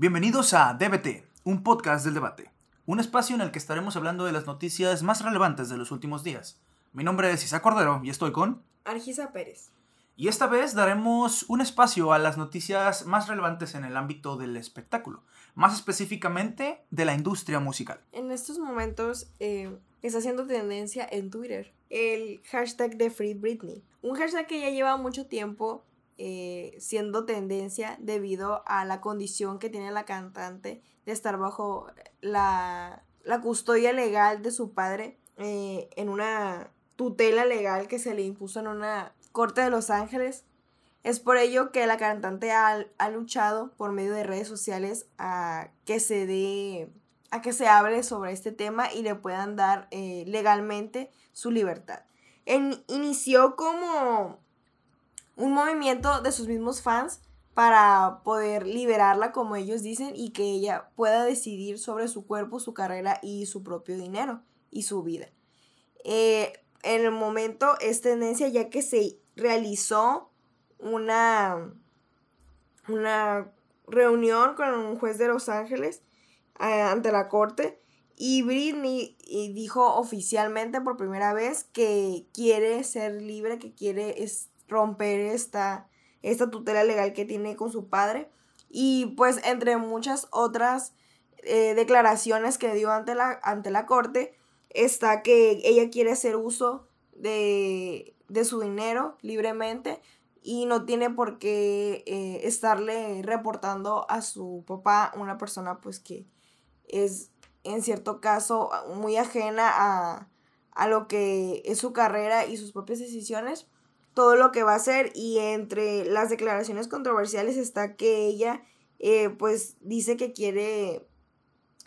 Bienvenidos a DBT, un podcast del debate, un espacio en el que estaremos hablando de las noticias más relevantes de los últimos días. Mi nombre es Isa Cordero y estoy con Argisa Pérez. Y esta vez daremos un espacio a las noticias más relevantes en el ámbito del espectáculo, más específicamente de la industria musical. En estos momentos eh, está haciendo tendencia en Twitter el hashtag de Free Britney, un hashtag que ya lleva mucho tiempo eh, siendo tendencia debido a la condición que tiene la cantante de estar bajo la, custodia legal de su padre eh, en una tutela legal que se le impuso en una corte de Los Ángeles. Es por ello que la cantante ha, luchado por medio de redes sociales a que se dé, a que se hable sobre este tema y le puedan dar eh, legalmente su libertad. Inició como un movimiento de sus mismos fans para poder liberarla, como ellos dicen, y que ella pueda decidir sobre su cuerpo, su carrera y su propio dinero y su vida. Eh, en el momento es tendencia ya que se realizó una, una reunión con un juez de Los Ángeles eh, ante la corte y Britney dijo oficialmente por primera vez que quiere ser libre, que quiere romper esta, esta tutela legal que tiene con su padre. Y pues entre muchas otras eh, declaraciones que dio ante la, ante la corte, está que ella quiere hacer uso de, su dinero libremente y no tiene por qué eh, estarle reportando a su papá una persona pues que es en cierto caso muy ajena a, a lo que es su carrera y sus propias decisiones todo lo que va a hacer y entre las declaraciones controversiales está que ella eh, pues dice que quiere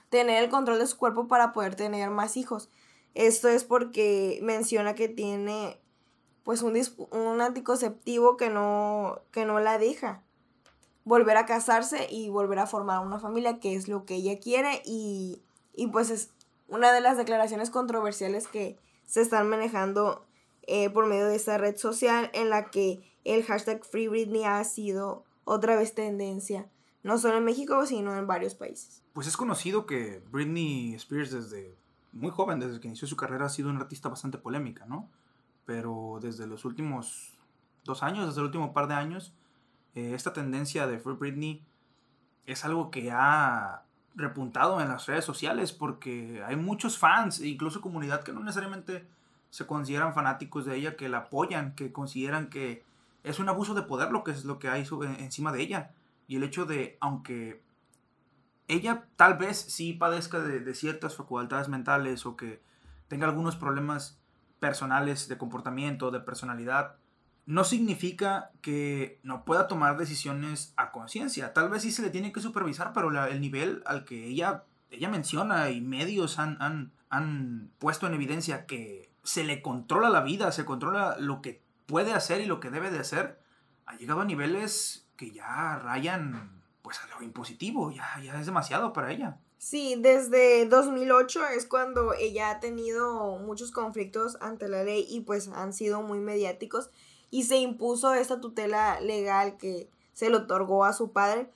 tener el control de su cuerpo para poder tener más hijos. Esto es porque menciona que tiene pues un, un anticonceptivo que no, que no la deja volver a casarse y volver a formar una familia, que es lo que ella quiere y, y pues es una de las declaraciones controversiales que se están manejando eh, por medio de esta red social en la que el hashtag Free Britney ha sido otra vez tendencia, no solo en México, sino en varios países. Pues es conocido que Britney Spears desde muy joven, desde que inició su carrera, ha sido una artista bastante polémica, ¿no? Pero desde los últimos dos años, desde el último par de años, eh, esta tendencia de Free Britney es algo que ha repuntado en las redes sociales porque hay muchos fans incluso comunidad que no necesariamente se consideran fanáticos de ella, que la apoyan, que consideran que es un abuso de poder lo que es lo que hay encima de ella. Y el hecho de, aunque ella tal vez sí padezca de, ciertas facultades mentales o que tenga algunos problemas personales de comportamiento, de personalidad, no significa que no pueda tomar decisiones a conciencia. Tal vez sí se le tiene que supervisar, pero el nivel al que ella, ella menciona y medios han, han, han puesto en evidencia que se le controla la vida, se controla lo que puede hacer y lo que debe de hacer, ha llegado a niveles que ya rayan pues a lo impositivo, ya, ya es demasiado para ella. Sí, desde 2008 es cuando ella ha tenido muchos conflictos ante la ley y pues han sido muy mediáticos y se impuso esta tutela legal que se le otorgó a su padre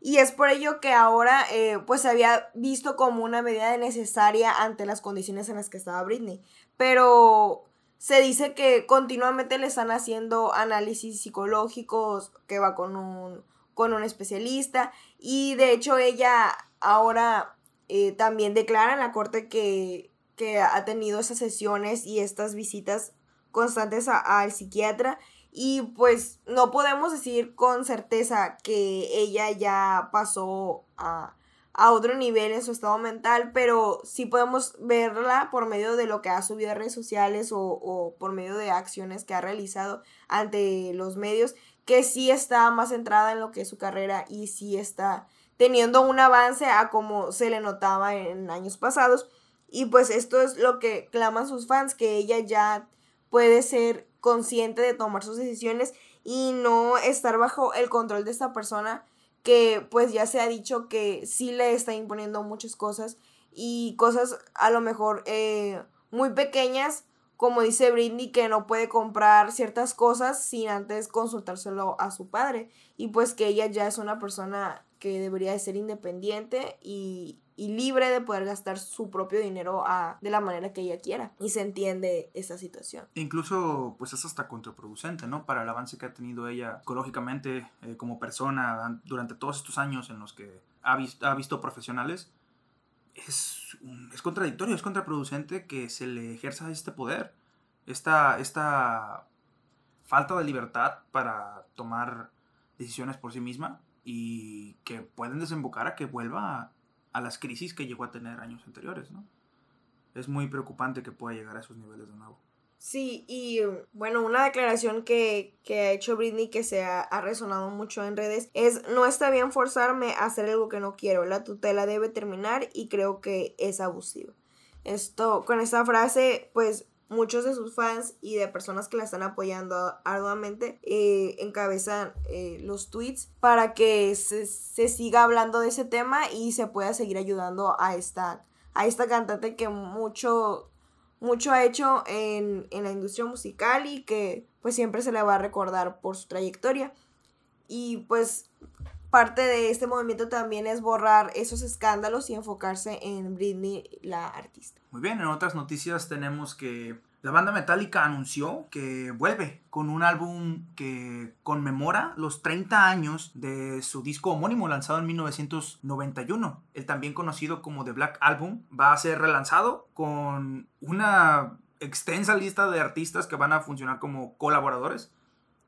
y es por ello que ahora eh, pues se había visto como una medida necesaria ante las condiciones en las que estaba Britney. Pero se dice que continuamente le están haciendo análisis psicológicos, que va con un, con un especialista. Y de hecho ella ahora eh, también declara en la corte que, que ha tenido esas sesiones y estas visitas constantes al psiquiatra y pues no podemos decir con certeza que ella ya pasó a, otro nivel en su estado mental, pero sí podemos verla por medio de lo que ha subido a redes sociales o, o por medio de acciones que ha realizado ante los medios, que sí está más centrada en lo que es su carrera y sí está teniendo un avance a como se le notaba en años pasados. Y pues esto es lo que claman sus fans, que ella ya puede ser consciente de tomar sus decisiones y no estar bajo el control de esta persona que pues ya se ha dicho que sí le está imponiendo muchas cosas y cosas a lo mejor eh, muy pequeñas como dice Britney, que no puede comprar ciertas cosas sin antes consultárselo a su padre. Y pues que ella ya es una persona que debería de ser independiente y, libre de poder gastar su propio dinero de la manera que ella quiera. Y se entiende esta situación. Incluso, pues es hasta contraproducente, ¿no? Para el avance que ha tenido ella psicológicamente eh, como persona durante todos estos años en los que ha, ha visto profesionales. Es, es contradictorio, es contraproducente que se le ejerza este poder, esta, esta falta de libertad para tomar decisiones por sí misma y que pueden desembocar a que vuelva a, las crisis que llegó a tener años anteriores, ¿no? Es muy preocupante que pueda llegar a esos niveles de nuevo. Sí, y bueno, una declaración que, ha hecho Britney que se ha, ha, resonado mucho en redes es no está bien forzarme a hacer algo que no quiero, la tutela debe terminar y creo que es abusivo. Esto, con esta frase, pues muchos de sus fans y de personas que la están apoyando arduamente eh, encabezan eh, los tweets para que se, siga hablando de ese tema y se pueda seguir ayudando a esta, a esta cantante que mucho, mucho ha hecho en, en la industria musical y que pues siempre se le va a recordar por su trayectoria. Y pues parte de este movimiento también es borrar esos escándalos y enfocarse en Britney, la artista. Muy bien, en otras noticias tenemos que la banda Metallica anunció que vuelve con un álbum que conmemora los 30 años de su disco homónimo lanzado en 1991. El también conocido como The Black Album va a ser relanzado con una extensa lista de artistas que van a funcionar como colaboradores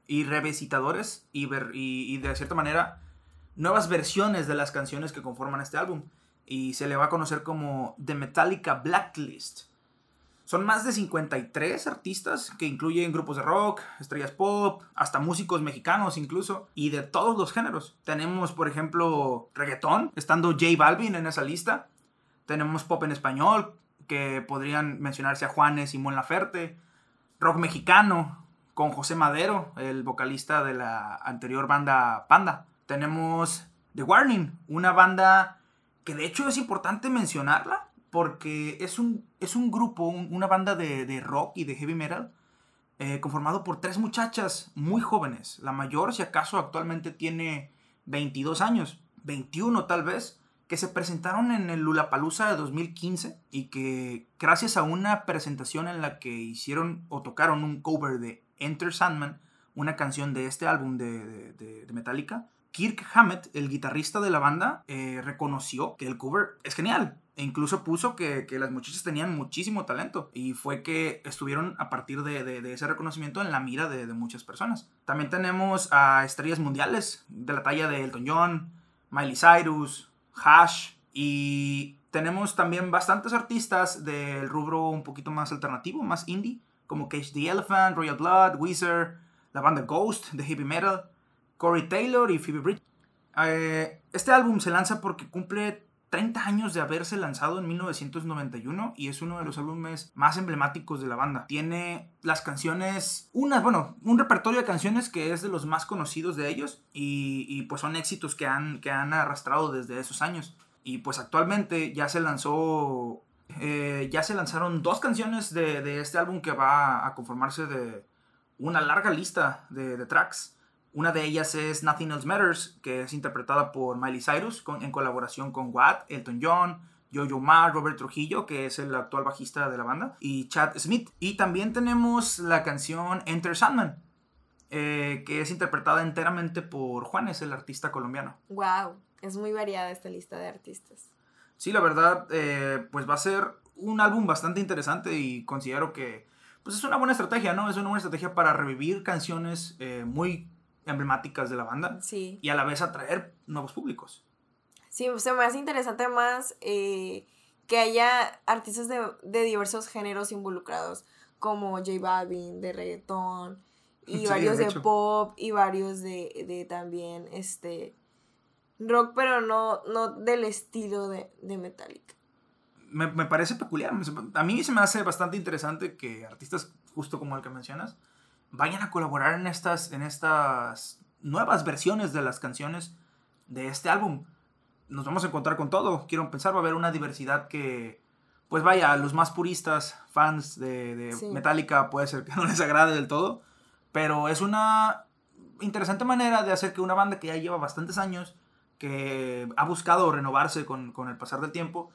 y revisitadores y, y de cierta manera nuevas versiones de las canciones que conforman este álbum. Y se le va a conocer como The Metallica Blacklist. Son más de 53 artistas que incluyen grupos de rock, estrellas pop, hasta músicos mexicanos incluso, y de todos los géneros. Tenemos, por ejemplo, reggaetón, estando J Balvin en esa lista. Tenemos pop en español, que podrían mencionarse a Juanes Mon Laferte. Rock mexicano, con José Madero, el vocalista de la anterior banda Panda. Tenemos The Warning, una banda que de hecho es importante mencionarla porque es un, es un grupo, una banda de, rock y de heavy metal eh, conformado por tres muchachas muy jóvenes. La mayor, si acaso, actualmente tiene 22 años, 21 tal vez, que se presentaron en el Lulapalooza de 2015 y que gracias a una presentación en la que hicieron o tocaron un cover de Enter Sandman, una canción de este álbum de, de, de Metallica, Kirk Hammett, el guitarrista de la banda, eh, reconoció que el cover es genial. E incluso puso que, las muchachas tenían muchísimo talento. Y fue que estuvieron a partir de, ese reconocimiento en la mira de, muchas personas. También tenemos a estrellas mundiales de la talla de Elton John, Miley Cyrus, Hash. Y tenemos también bastantes artistas del rubro un poquito más alternativo, más indie, como Cage the Elephant, Royal Blood, Weezer, la banda Ghost de heavy metal. Corey Taylor y Phoebe Bridge. Eh, este álbum se lanza porque cumple 30 años de haberse lanzado en 1991 y es uno de los álbumes más emblemáticos de la banda. Tiene las canciones, unas, bueno, un repertorio de canciones que es de los más conocidos de ellos y, pues son éxitos que han, que han arrastrado desde esos años. Y pues actualmente ya se lanzó, eh, ya se lanzaron dos canciones de, este álbum que va a conformarse de una larga lista de tracks. Una de ellas es Nothing Else Matters, que es interpretada por Miley Cyrus en colaboración con Watt, Elton John, Jojo Ma, Robert Trujillo, que es el actual bajista de la banda, y Chad Smith. Y también tenemos la canción Enter Sandman, eh, que es interpretada enteramente por Juanes, el artista colombiano. ¡Wow! Es muy variada esta lista de artistas. Sí, la verdad, eh, pues va a ser un álbum bastante interesante y considero que pues es una buena estrategia, ¿no? Es una buena estrategia para revivir canciones eh, muy emblemáticas de la banda. Sí. Y a la vez atraer nuevos públicos. Sí, se me hace interesante más eh, que haya artistas de, diversos géneros involucrados, como J Balvin, de reggaetón, y varios de, pop, y varios de, también este rock, pero no, no del estilo de, de Metallica. Me, me, parece peculiar. A mí se me hace bastante interesante que artistas justo como el que mencionas vayan a colaborar en estas, en estas nuevas versiones de las canciones de este álbum. Nos vamos a encontrar con todo, quiero pensar, va a haber una diversidad que pues vaya, a los más puristas, fans de, de Metallica, puede ser que no les agrade del todo, pero es una interesante manera de hacer que una banda que ya lleva bastantes años, que ha buscado renovarse con, con el pasar del tiempo,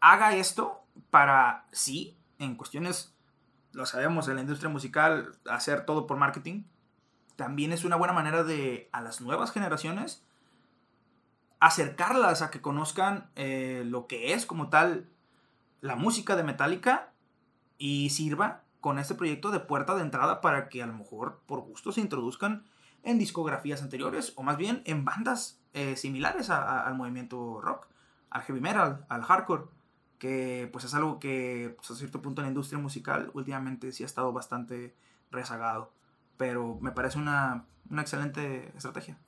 haga esto para, sí, en cuestiones, lo sabemos, en la industria musical, hacer todo por marketing, también es una buena manera de, a las nuevas generaciones, acercarlas a que conozcan eh, lo que es como tal la música de Metallica y sirva con este proyecto de puerta de entrada para que a lo mejor por gusto se introduzcan en discografías anteriores o más bien en bandas eh, similares al movimiento rock, al heavy metal, al hardcore, que pues es algo que pues, a cierto punto en la industria musical últimamente sí ha estado bastante rezagado, pero me parece una, una excelente estrategia.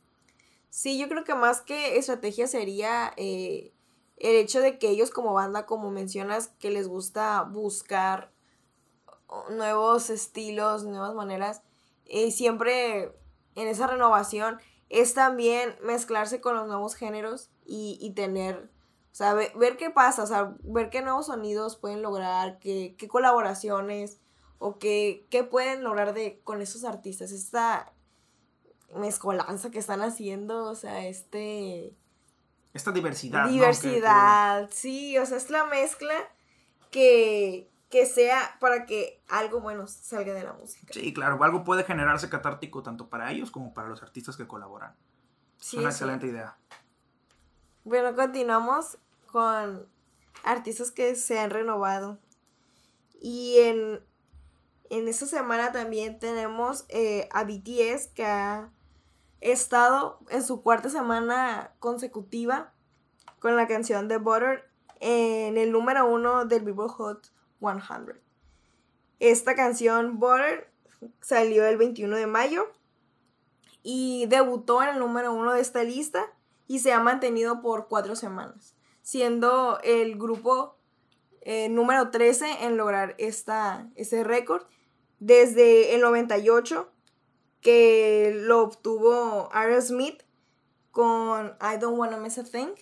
Sí, yo creo que más que estrategia sería eh, el hecho de que ellos como banda, como mencionas, que les gusta buscar nuevos estilos, nuevas maneras, y siempre en esa renovación es también mezclarse con los nuevos géneros y, tener, o sea, ver, qué pasa, o sea, ver qué nuevos sonidos pueden lograr, qué, qué colaboraciones o qué, qué pueden lograr de, con esos artistas. Esta mezcolanza que están haciendo, o sea, este... Esta diversidad. Diversidad, sí, o sea, es la mezcla que, que sea para que algo bueno salga de la música. Sí, claro, algo puede generarse catártico tanto para ellos como para los artistas que colaboran. es una excelente idea. Bueno, continuamos con artistas que se han renovado. Y en, en esta semana también tenemos eh, a BTS que ha estado en su cuarta semana consecutiva con la canción de Butter en el número uno del Billboard Hot 100. Esta canción, Butter, salió el 21 de mayo y debutó en el número uno de esta lista y se ha mantenido por cuatro semanas, siendo el grupo eh, número 13 en lograr esta, ese récord desde el 98 que lo obtuvo Smith con I Don't Wanna Miss a Thing.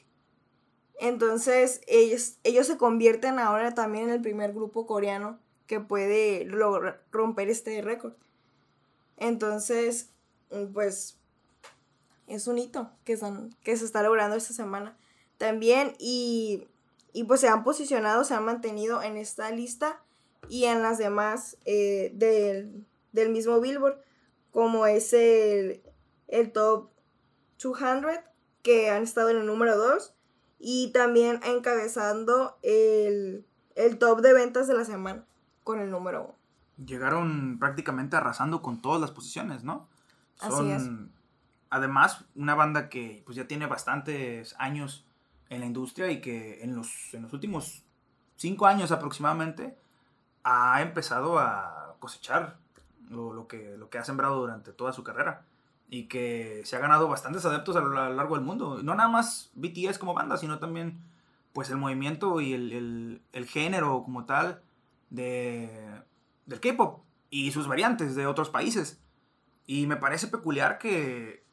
Entonces ellos, ellos se convierten ahora también en el primer grupo coreano que puede romper este récord. Entonces, pues es un hito que, que se está logrando esta semana. También, y, pues se han posicionado, se han mantenido en esta lista y en las demás eh, del, del mismo Billboard como es el, top 200, que han estado en el número 2, y también encabezando el, top de ventas de la semana con el número 1. Llegaron prácticamente arrasando con todas las posiciones, ¿no? Son, Así es. Además, una banda que pues, ya tiene bastantes años en la industria y que en los, en los últimos cinco años aproximadamente ha empezado a cosechar lo, que, lo que ha sembrado durante toda su carrera y que se ha ganado bastantes adeptos a lo, largo del mundo. No nada más BTS como banda, sino también pues el movimiento y el, género como tal de, del K-pop y sus variantes de otros países. Y me parece peculiar que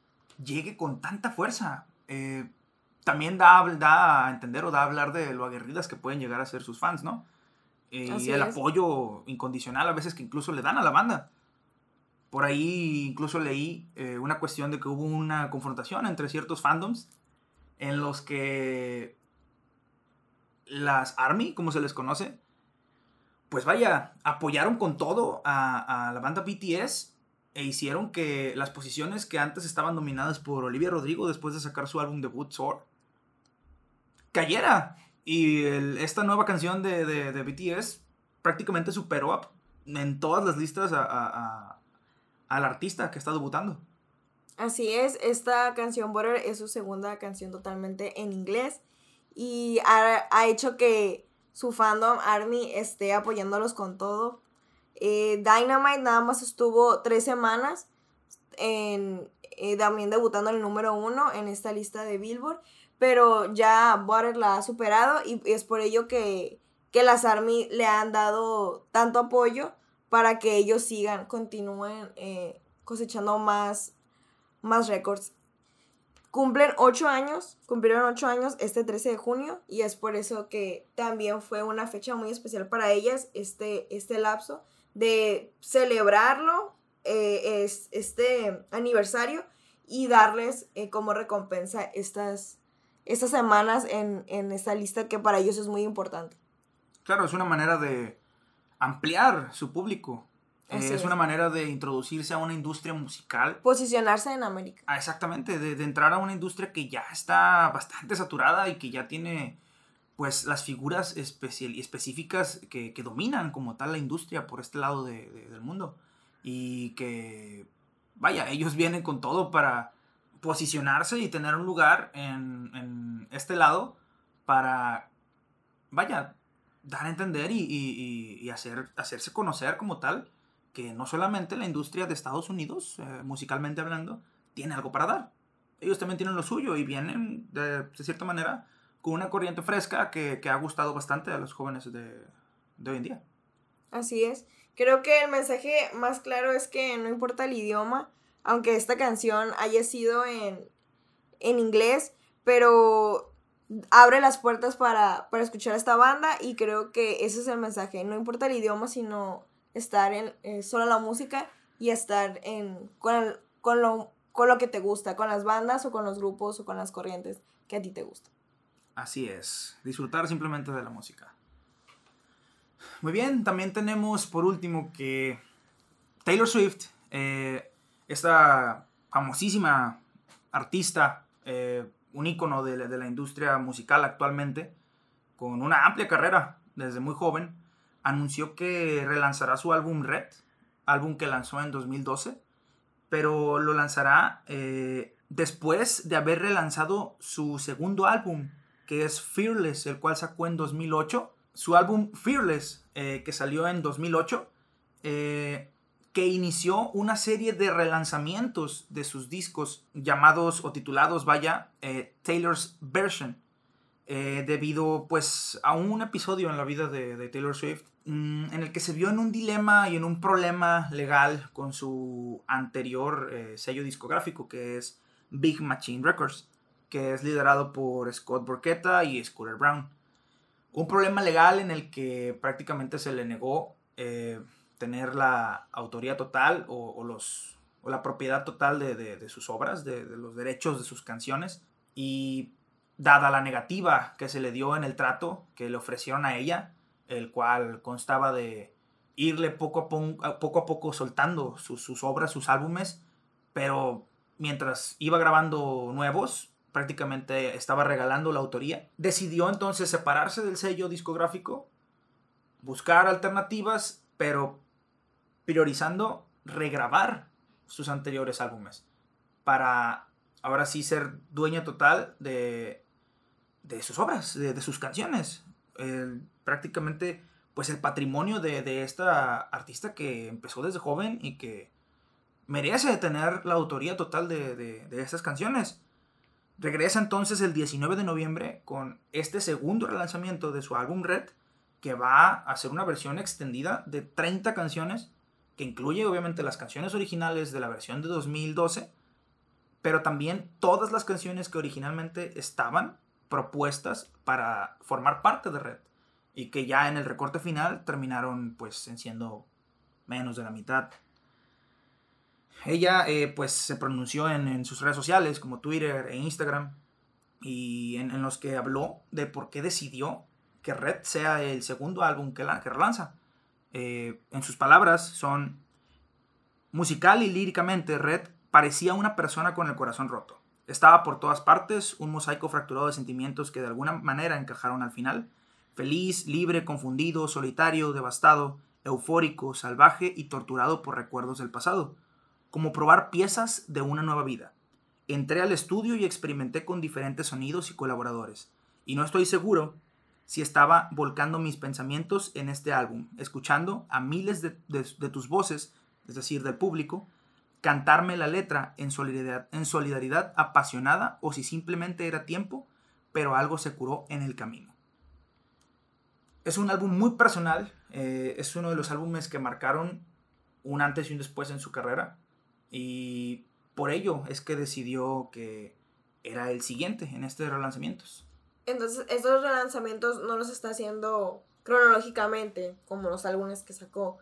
llegue con tanta fuerza. Eh, también da, da, a entender o da a hablar de lo aguerridas que pueden llegar a ser sus fans, ¿no? y el apoyo incondicional a veces que incluso le dan a la banda. Por ahí incluso leí eh, una cuestión de que hubo una confrontación entre ciertos fandoms en los que las Army, como se les conoce, pues vaya, apoyaron con todo a, la banda BTS e hicieron que las posiciones que antes estaban dominadas por Olivia Rodrigo después de sacar su álbum debut Sword cayera. Y esta nueva canción de, BTS prácticamente superó en todas las listas a, al artista que está debutando. Así es, esta canción Butter es su segunda canción totalmente en inglés y ha, hecho que su fandom Army esté apoyándolos con todo. Eh, Dynamite nada más estuvo tres semanas eh, también debutando en el número uno en esta lista de Billboard, pero ya Butter la ha superado y es por ello que, que las Army le han dado tanto apoyo para que ellos sigan, continúen eh, cosechando más, más récords. cumplen ocho años, cumplieron ocho años este 13 de junio y es por eso que también fue una fecha muy especial para ellas, este, este lapso de celebrarlo, eh, es, este aniversario y darles eh, como recompensa estas, estas semanas en, en esta lista que para ellos es muy importante. Claro, es una manera de ampliar su público. Eh, es, es. una manera de introducirse a una industria musical. Posicionarse en América. Ah, exactamente, de, de entrar a una industria que ya está bastante saturada y que ya tiene pues las figuras especial, específicas que, que dominan como tal la industria por este lado de- de- del mundo. Y que, vaya, ellos vienen con todo para posicionarse y tener un lugar en, en este lado para, vaya, dar a entender y, hacer, hacerse conocer como tal que no solamente la industria de Estados Unidos, eh, musicalmente hablando, tiene algo para dar. Ellos también tienen lo suyo y vienen, de, de cierta manera, con una corriente fresca que, que ha gustado bastante a los jóvenes de, de hoy en día. Así es. Creo que el mensaje más claro es que no importa el idioma, aunque esta canción haya sido en, en inglés, pero abre las puertas para, para escuchar a esta banda y creo que ese es el mensaje. No importa el idioma, sino estar en eh, solo la música y estar en, con, con, lo, con lo que te gusta, con las bandas o con los grupos o con las corrientes que a ti te gustan. Así es, disfrutar simplemente de la música. Muy bien, también tenemos por último que Taylor Swift, eh, esta famosísima artista, eh, un ícono de la, industria musical actualmente, con una amplia carrera desde muy joven, anunció que relanzará su álbum Red, álbum que lanzó en 2012, pero lo lanzará eh, después de haber relanzado su segundo álbum, que es Fearless, el cual sacó en 2008. Su álbum Fearless, eh, que salió en 2008, eh, que inició una serie de relanzamientos de sus discos llamados o titulados, vaya, eh, Taylor's Version, eh, debido pues a un episodio en la vida de, Taylor Swift mm, en el que se vio en un dilema y en un problema legal con su anterior eh, sello discográfico que es Big Machine Records, que es liderado por Scott Borchetta y Scooter Brown. Un problema legal en el que prácticamente se le negó tener la autoría total o, o los, o la propiedad total de, de- de sus obras, de, de los derechos de sus canciones. Y dada la negativa que se le dio en el trato que le ofrecieron a ella, el cual constaba de irle poco a, a poco, a poco soltando sus obras, sus álbumes, pero mientras iba grabando nuevos, prácticamente estaba regalando la autoría. Decidió entonces separarse del sello discográfico, buscar alternativas, pero priorizando regrabar sus anteriores álbumes para ahora sí ser dueña total de, de sus obras, de, sus canciones. Prácticamente pues el patrimonio de, de esta artista que empezó desde joven y que merece tener la autoría total de, de, de estas canciones. Regresa entonces el 19 de noviembre con este segundo relanzamiento de su álbum Red, que va a ser una versión extendida de 30 canciones, que incluye obviamente las canciones originales de la versión de 2012, pero también todas las canciones que originalmente estaban propuestas para formar parte de Red y que ya en el recorte final terminaron pues en siendo menos de la mitad. Ella eh, pues se pronunció en, sus redes sociales como Twitter e Instagram y en, en los que habló de por qué decidió que Red sea el segundo álbum que, la, que relanza. Eh, en sus palabras son musical y líricamente Red parecía una persona con el corazón roto. Estaba por todas partes, un mosaico fracturado de sentimientos que de alguna manera encajaron al final. Feliz, libre, confundido, solitario, devastado, eufórico, salvaje y torturado por recuerdos del pasado. Como probar piezas de una nueva vida. Entré al estudio y experimenté con diferentes sonidos y colaboradores. Y no estoy seguro si estaba volcando mis pensamientos en este álbum, escuchando a miles de, de- de tus voces, es decir, del público, cantarme la letra en solidaridad, en solidaridad apasionada o si simplemente era tiempo, pero algo se curó en el camino. Es un álbum muy personal, eh, es uno de los álbumes que marcaron un antes y un después en su carrera y por ello es que decidió que era el siguiente en este relanzamientos. Entonces, estos relanzamientos no los está haciendo cronológicamente, como los álbumes que sacó.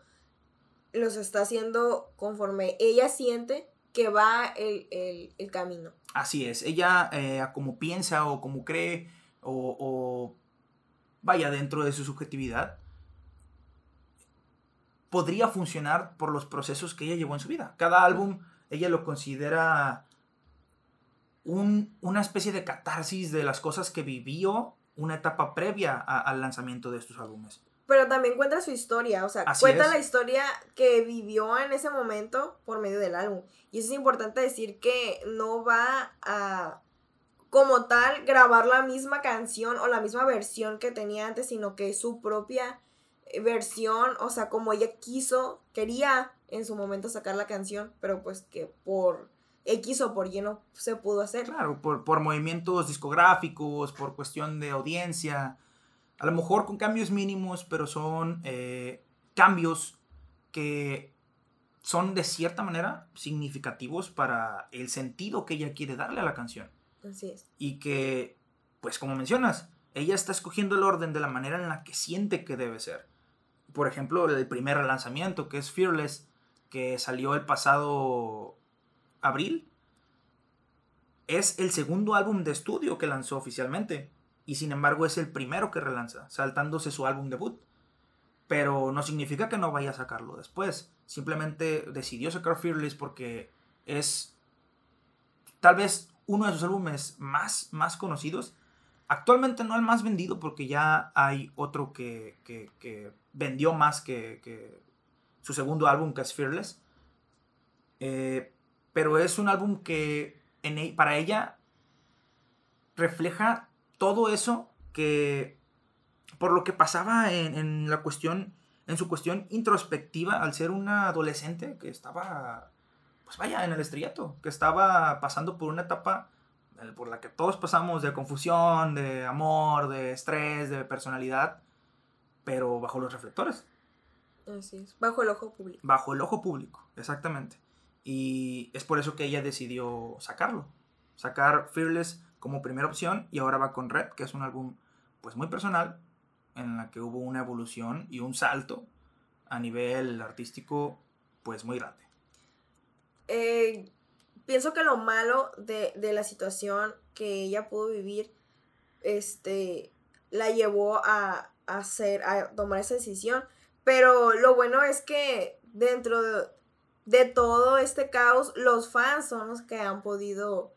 Los está haciendo conforme ella siente que va el, camino. Así es, ella eh, como piensa o como cree o vaya dentro de su subjetividad, podría funcionar por los procesos que ella llevó en su vida. Cada álbum ella lo considera una especie de catarsis de las cosas que vivió una etapa previa al lanzamiento de estos álbumes. Pero también cuenta su historia, o sea, cuenta la historia que vivió en ese momento por medio del álbum. Y eso es importante decir que no va a, como tal, grabar la misma canción o la misma versión que tenía antes, sino que su propia eh, versión, o sea, como ella quiso, quería en su momento sacar la canción, pero pues que por X o por Y no se pudo hacer. Claro, por, por movimientos discográficos, por cuestión de audiencia, a lo mejor con cambios mínimos, pero son eh, cambios que son de cierta manera significativos para el sentido que ella quiere darle a la canción. Así es. Y que, pues como mencionas, ella está escogiendo el orden de la manera en la que siente que debe ser. Por ejemplo, el primer lanzamiento, que es Fearless, que salió el pasado abril, es el segundo álbum de estudio que lanzó oficialmente. Y sin embargo es el primero que relanza, saltándose su álbum debut. Pero no significa que no vaya a sacarlo después. Simplemente decidió sacar Fearless porque es tal vez uno de sus álbumes más, más conocidos. Actualmente no el más vendido porque ya hay otro que, que, vendió más que, que, su segundo álbum que es Fearless. Eh, pero es un álbum que en, e, para ella refleja todo eso que por lo que pasaba en, en, la cuestión en su cuestión introspectiva al ser una adolescente que estaba pues vaya en el estrellato que estaba pasando por una etapa eh, por la que todos pasamos de confusión de amor de estrés de personalidad pero bajo los reflectores. Así es, bajo el ojo público. Bajo el ojo público exactamente y es por eso que ella decidió sacarlo. Sacar Fearless como primera opción y ahora va con Red, que es un álbum pues muy personal, en la que hubo una evolución y un salto a nivel artístico pues muy grande. Eh, pienso que lo malo de, la situación que ella pudo vivir, este, la llevó a, hacer, a tomar esa decisión. Pero lo bueno es que dentro de, de todo este caos, los fans son los que han podido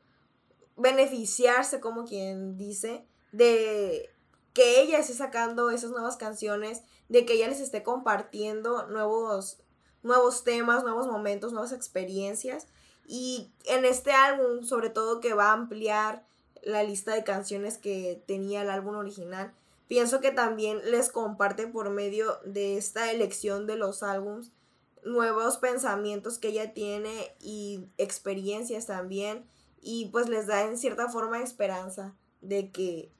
beneficiarse, como quien dice, de que ella esté sacando esas nuevas canciones, de que ella les esté compartiendo nuevos, nuevos temas, nuevos momentos, nuevas experiencias. Y en este álbum, sobre todo que va a ampliar la lista de canciones que tenía el álbum original, pienso que también les comparte por medio de esta elección de los álbums nuevos pensamientos que ella tiene y experiencias también y pues les da en cierta forma esperanza de que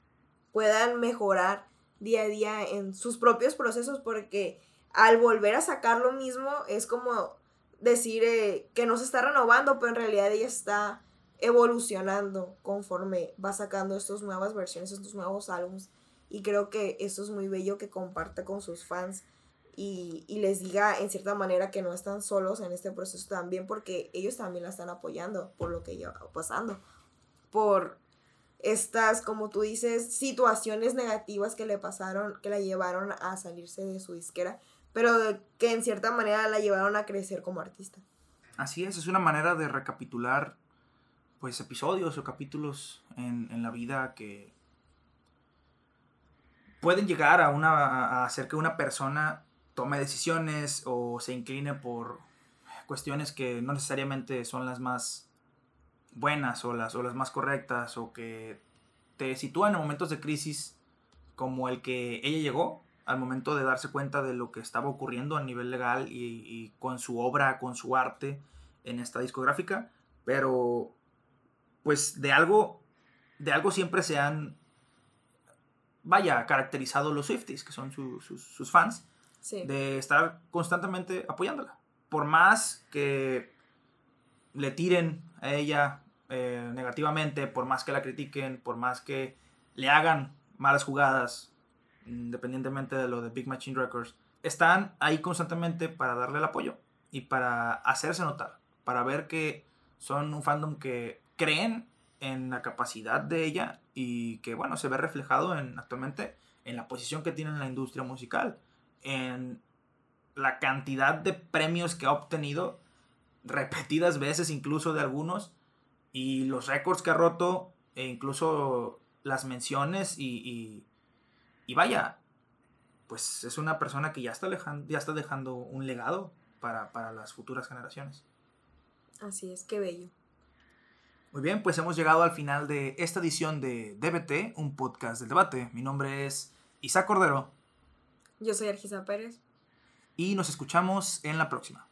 puedan mejorar día a día en sus propios procesos porque al volver a sacar lo mismo es como decir eh, que no se está renovando pero en realidad ella está evolucionando conforme va sacando estas nuevas versiones, estos nuevos álbumes. Y creo que eso es muy bello que comparte con sus fans y, les diga en cierta manera que no están solos en este proceso también porque ellos también la están apoyando por lo que ella pasando, por estas, como tú dices, situaciones negativas que le pasaron, que la llevaron a salirse de su disquera, pero que en cierta manera la llevaron a crecer como artista. Así es, es una manera de recapitular pues episodios o capítulos en, en la vida que pueden llegar a una a hacer que una persona tome decisiones o se incline por cuestiones que no necesariamente son las más buenas o las, o las más correctas o que te sitúan en momentos de crisis como el que ella llegó al momento de darse cuenta de lo que estaba ocurriendo a nivel legal y, con su obra, con su arte en esta discográfica, pero pues de algo, de algo siempre se han, vaya, caracterizado los Swifties, que son sus fans, de estar constantemente apoyándola. Por más que le tiren a ella eh, negativamente, por más que la critiquen, por más que le hagan malas jugadas, independientemente de lo de Big Machine Records, están ahí constantemente para darle el apoyo y para hacerse notar, para ver que son un fandom que creen en la capacidad de ella y que bueno, se ve reflejado en actualmente en la posición que tiene en la industria musical, en la cantidad de premios que ha obtenido repetidas veces incluso de algunos y los récords que ha roto e incluso las menciones y, y, vaya, pues es una persona que ya está, dejando, ya está dejando un legado para, para las futuras generaciones. Así es, qué bello. Muy bien, pues hemos llegado al final de esta edición de DBT, un podcast del debate. Mi nombre es Isaac Cordero. Yo soy Argisa Pérez. Y nos escuchamos en la próxima.